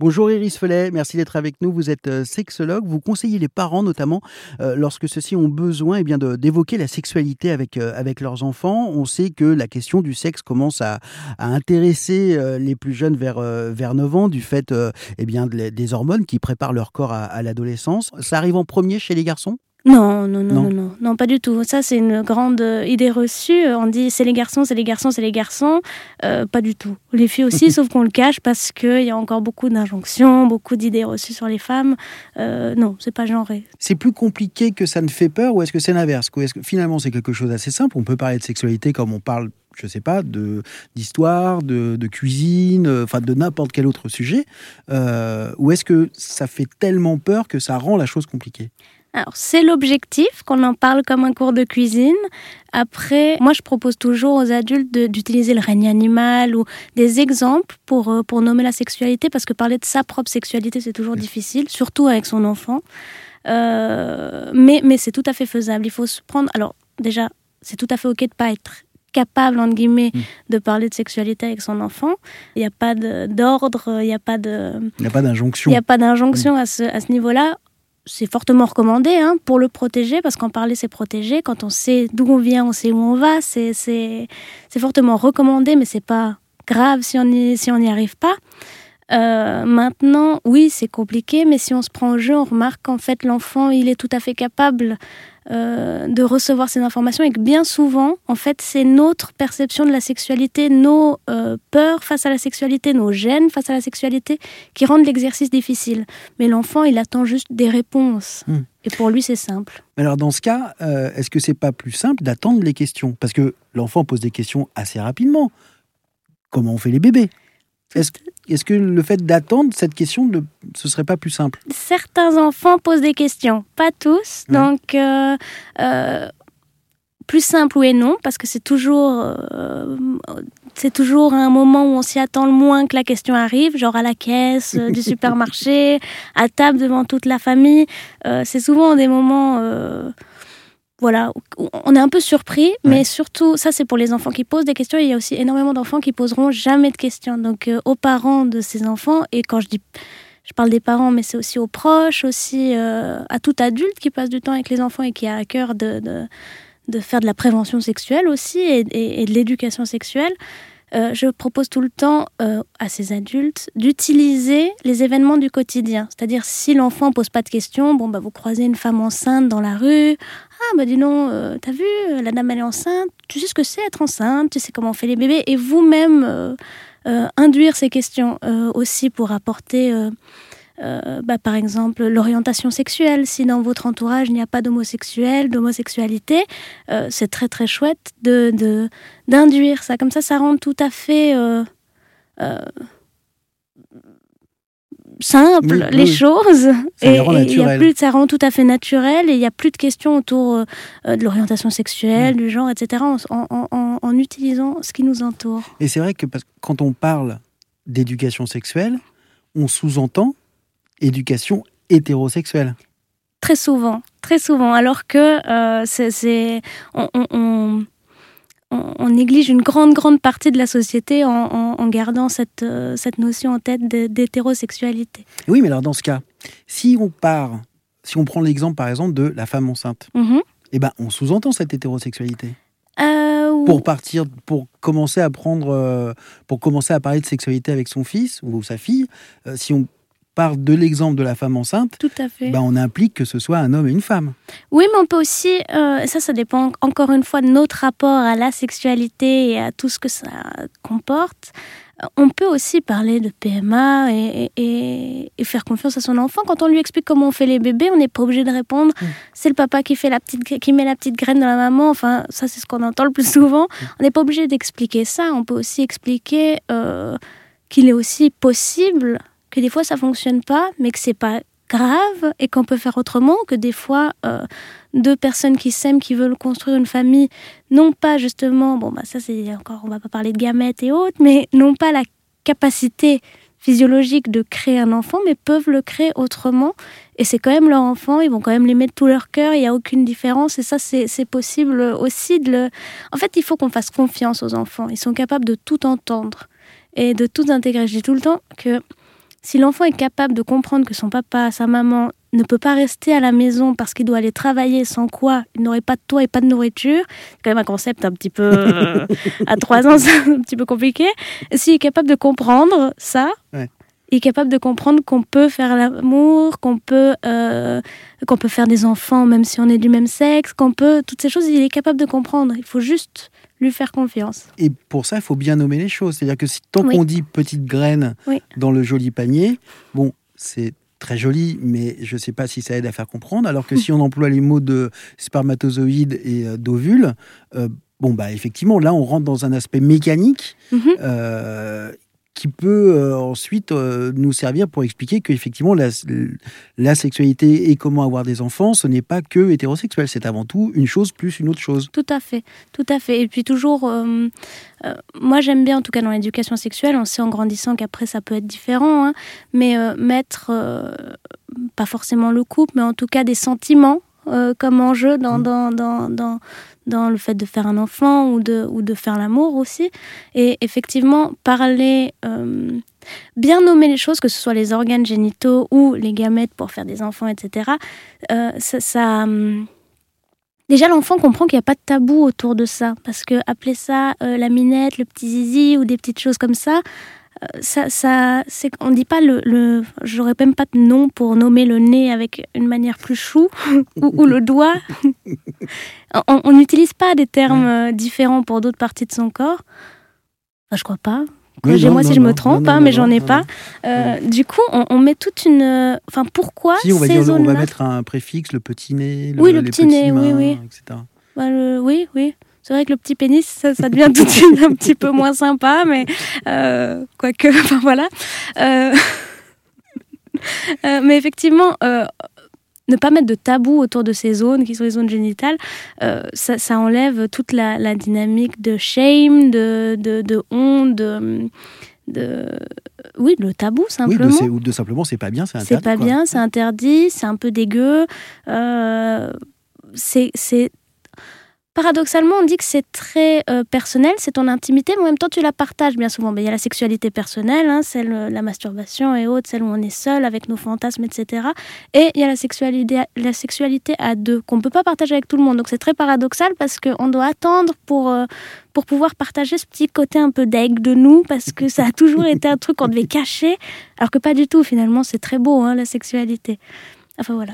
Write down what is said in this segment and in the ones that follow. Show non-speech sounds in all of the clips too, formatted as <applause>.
Bonjour Iris Felet, merci d'être avec nous. Vous êtes euh, sexologue, vous conseillez les parents notamment euh, lorsque ceux-ci ont besoin eh bien, d'évoquer la sexualité avec, euh, avec leurs enfants. On sait que la question du sexe commence à, intéresser les plus jeunes vers, vers 9 ans du fait eh bien, des hormones qui préparent leur corps à l'adolescence. Ça arrive en premier chez les garçons? Non, non, non, non, non, pas du tout. Ça, c'est une grande euh, idée reçue. On dit c'est les garçons, c'est les garçons, c'est les garçons. Euh, pas du tout. Les filles aussi, <laughs> sauf qu'on le cache parce qu'il y a encore beaucoup d'injonctions, beaucoup d'idées reçues sur les femmes. Euh, non, c'est pas genré. C'est plus compliqué que ça ne fait peur ou est-ce que c'est l'inverse? Est-ce que finalement c'est quelque chose d'assez simple? On peut parler de sexualité comme on parle je sais pas, de d'histoire, de, de, cuisine, enfin de n'importe quel autre sujet, ou est-ce que ça fait tellement peur que ça rend la chose compliquée? Alors, c'est l'objectif, qu'on en parle comme un cours de cuisine. Après, moi, je propose toujours aux adultes d'utiliser le règne animal ou des exemples pour, euh, pour nommer la sexualité, parce que parler de sa propre sexualité, c'est toujours difficile, surtout avec son enfant. Euh, mais mais c'est tout à fait faisable. Il faut se prendre. Alors, déjà, c'est tout à fait OK de pas être capable, entre guillemets, hmm. de parler de sexualité avec son enfant. Il n'y a pas d'ordre, il n'y a pas de... Il n'y a pas d'injonction. Il n'y a pas d'injonction à ce, à ce niveau-là c'est fortement recommandé hein, pour le protéger, parce qu'en parler, c'est protéger. Quand on sait d'où on vient, on sait où on va. C'est fortement recommandé, mais c'est pas grave si on n'y si on arrive pas. Euh, maintenant, oui, c'est compliqué, mais si on se prend au jeu, on remarque qu'en fait, l'enfant, il est tout à fait capable euh, de recevoir ces informations et que bien souvent, en fait, c'est notre perception de la sexualité, nos euh, peurs face à la sexualité, nos gènes face à la sexualité qui rendent l'exercice difficile. Mais l'enfant, il attend juste des réponses. Hmm. Et pour lui, c'est simple. Alors dans ce cas, est-ce que c'est pas plus simple d'attendre les questions? Parce que l'enfant pose des questions assez rapidement. Comment on fait les bébés? Est-ce que le fait d'attendre cette question, ne, ce serait pas plus simple? Certains enfants posent des questions, pas tous. Donc, euh, euh, plus simple oui et non, parce que c'est toujours, euh, c'est toujours un moment où on s'y attend le moins que la question arrive, genre à la caisse du <laughs> supermarché, à table devant toute la famille. c'est souvent des moments voilà, on est un peu surpris, mais surtout, ça c'est pour les enfants qui posent des questions. Il y a aussi énormément d'enfants qui poseront jamais de questions. Donc euh, aux parents de ces enfants, et quand je dis, je parle des parents, mais c'est aussi aux proches, aussi euh, à tout adulte qui passe du temps avec les enfants et qui a à cœur de, de, faire de la prévention sexuelle aussi et de l'éducation sexuelle. Euh, je propose tout le temps euh, à ces adultes d'utiliser les événements du quotidien. C'est-à-dire, si l'enfant pose pas de questions, bon, bah, vous croisez une femme enceinte dans la rue. Ah, bah dis donc, euh, t'as vu, la dame elle est enceinte. Tu sais ce que c'est être enceinte, tu sais comment on fait les bébés? Et vous-même, induire ces questions aussi pour apporter euh, bah, par exemple l'orientation sexuelle. Si dans votre entourage il n'y a pas d'homosexuel, d'homosexualité, euh, c'est très très chouette d'induire ça. Comme ça, ça rend tout à fait euh, simple les choses ça et, rend y a plus, ça rend tout à fait naturel et il n'y a plus de questions autour de l'orientation sexuelle, du genre, etc. En, en, en, utilisant ce qui nous entoure. Et c'est vrai que quand on parle d'éducation sexuelle, on sous-entend éducation hétérosexuelle. Très souvent, très souvent, alors que euh, c'est, on, on, on, néglige une grande, grande partie de la société en, en, gardant cette, euh, cette notion en tête d'hétérosexualité. Oui, mais alors dans ce cas, si on part, si on prend l'exemple par exemple de la femme enceinte, mm-hmm. eh ben, on sous-entend cette hétérosexualité. Euh, pour partir, pour commencer à prendre, pour commencer à parler de sexualité avec son fils ou sa fille, si on part de l'exemple de la femme enceinte, Tout à fait. Ben on implique que ce soit un homme et une femme. Oui, mais on peut aussi, euh, ça, ça dépend encore une fois de notre rapport à la sexualité et à tout ce que ça comporte. On peut aussi parler de PMA et, et, faire confiance à son enfant. Quand on lui explique comment on fait les bébés, on n'est pas obligé de répondre mm. c'est le papa qui, fait la petite, qui met la petite graine dans la maman. Enfin, ça, c'est ce qu'on entend le plus <laughs> souvent. Mm. On n'est pas obligé d'expliquer ça. On peut aussi expliquer euh, qu'il est aussi possible que des fois ça fonctionne pas, mais que c'est pas grave et qu'on peut faire autrement, que des fois euh, deux personnes qui s'aiment, qui veulent construire une famille, non pas justement, bon bah ça c'est encore, on va pas parler de gamètes et autres, mais non pas la capacité physiologique de créer un enfant, mais peuvent le créer autrement. Et c'est quand même leur enfant, ils vont quand même l'aimer de tout leur cœur, il n'y a aucune différence. Et ça, c'est possible aussi de le... En fait, il faut qu'on fasse confiance aux enfants. Ils sont capables de tout entendre et de tout intégrer. Je dis tout le temps que si l'enfant est capable de comprendre que son papa, sa maman ne peut pas rester à la maison parce qu'il doit aller travailler, sans quoi il n'aurait pas de toit et pas de nourriture, c'est quand même un concept un petit peu... Euh, <laughs> à trois ans, c'est un petit peu compliqué. S'il est capable de comprendre ça, il est capable de comprendre qu'on peut faire l'amour, qu'on peut, euh, qu'on peut faire des enfants même si on est du même sexe, qu'on peut... Toutes ces choses, il est capable de comprendre. Il faut juste lui faire confiance. Et pour ça, il faut bien nommer les choses. C'est-à-dire que si, tant qu'on dit petite graine dans le joli panier, bon, c'est très joli, mais je ne sais pas si ça aide à faire comprendre. Alors que <laughs> si on emploie les mots de spermatozoïde et euh, d'ovule, euh, bon, bah, effectivement, là, on rentre dans un aspect mécanique. Mhm. Euh, qui peut euh, ensuite euh, nous servir pour expliquer qu'effectivement la, la sexualité et comment avoir des enfants, ce n'est pas que hétérosexuel, c'est avant tout une chose plus une autre chose. Tout à fait, tout à fait. Et puis toujours, euh, moi j'aime bien en tout cas dans l'éducation sexuelle, on sait en grandissant qu'après ça peut être différent, hein, mais mettre pas forcément le couple, mais en tout cas des sentiments comme enjeu dans, mmh. dans, dans, dans, dans le fait de faire un enfant ou de, ou de faire l'amour aussi. Et effectivement, parler, euh, bien nommer les choses, que ce soit les organes génitaux ou les gamètes pour faire des enfants, etc., euh, ça... Hum, déjà, l'enfant comprend qu'il n'y a pas de tabou autour de ça. Parce que appeler ça euh, la minette, le petit zizi ou des petites choses comme ça, ça, ça c'est on dit pas le, le j'aurais même pas de nom pour nommer le nez avec une manière plus chou <laughs> ou, le doigt. <laughs> on n'utilise pas des termes euh, différents pour d'autres parties de son corps. Enfin, je crois pas. Corrigez-moi si je me trompe, hein, mais j'en ai pas. Euh, du coup, on, met toute une. Enfin, pourquoi si, on va, dire, on va mettre un préfixe, le petit nez, le, oui, le petit nez, oui, oui. etc. Bah, oui, oui. C'est vrai que le petit pénis, ça, devient tout de suite un petit peu moins sympa, mais euh, quoique, <laughs> enfin voilà. Euh, <laughs> euh, mais effectivement, ne pas mettre de tabou autour de ces zones qui sont les zones génitales, ça, enlève toute la, dynamique de shame, de, de, honte, de, oui, le tabou simplement. Oui, ou de simplement c'est pas bien, c'est interdit. C'est pas bien, c'est interdit, c'est un peu dégueu. c'est paradoxalement, on dit que c'est très euh, personnel, c'est ton intimité, mais en même temps, tu la partages bien souvent. Ben, il y a la sexualité personnelle, hein, celle, euh, la masturbation et autres, celle où on est seul avec nos fantasmes, etc. Et il y a la sexualité, la sexualité à deux, qu'on ne peut pas partager avec tout le monde. Donc c'est très paradoxal parce qu'on doit attendre pour, euh, pour pouvoir partager ce petit côté un peu d'aigle de nous, parce que ça a toujours été un truc qu'on devait cacher, alors que pas du tout, finalement, c'est très beau, hein, la sexualité. Enfin voilà.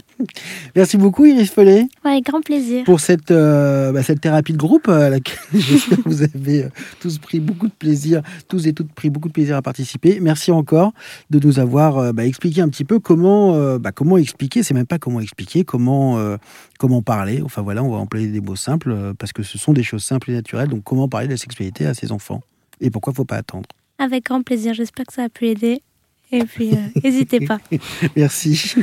Merci beaucoup Iris Follet. avec grand plaisir. Pour cette, euh, bah, cette thérapie de groupe à laquelle <laughs> j'espère que vous avez euh, tous pris beaucoup de plaisir, tous et toutes pris beaucoup de plaisir à participer. Merci encore de nous avoir euh, bah, expliqué un petit peu comment, bah, comment expliquer, c'est même pas comment expliquer, comment, comment parler. Enfin voilà, on va employer des mots simples parce que ce sont des choses simples et naturelles. Donc comment parler de la sexualité à ses enfants? Et pourquoi il faut pas attendre? Avec grand plaisir, j'espère que ça a pu aider. Et puis, n'hésitez pas. <laughs> Merci.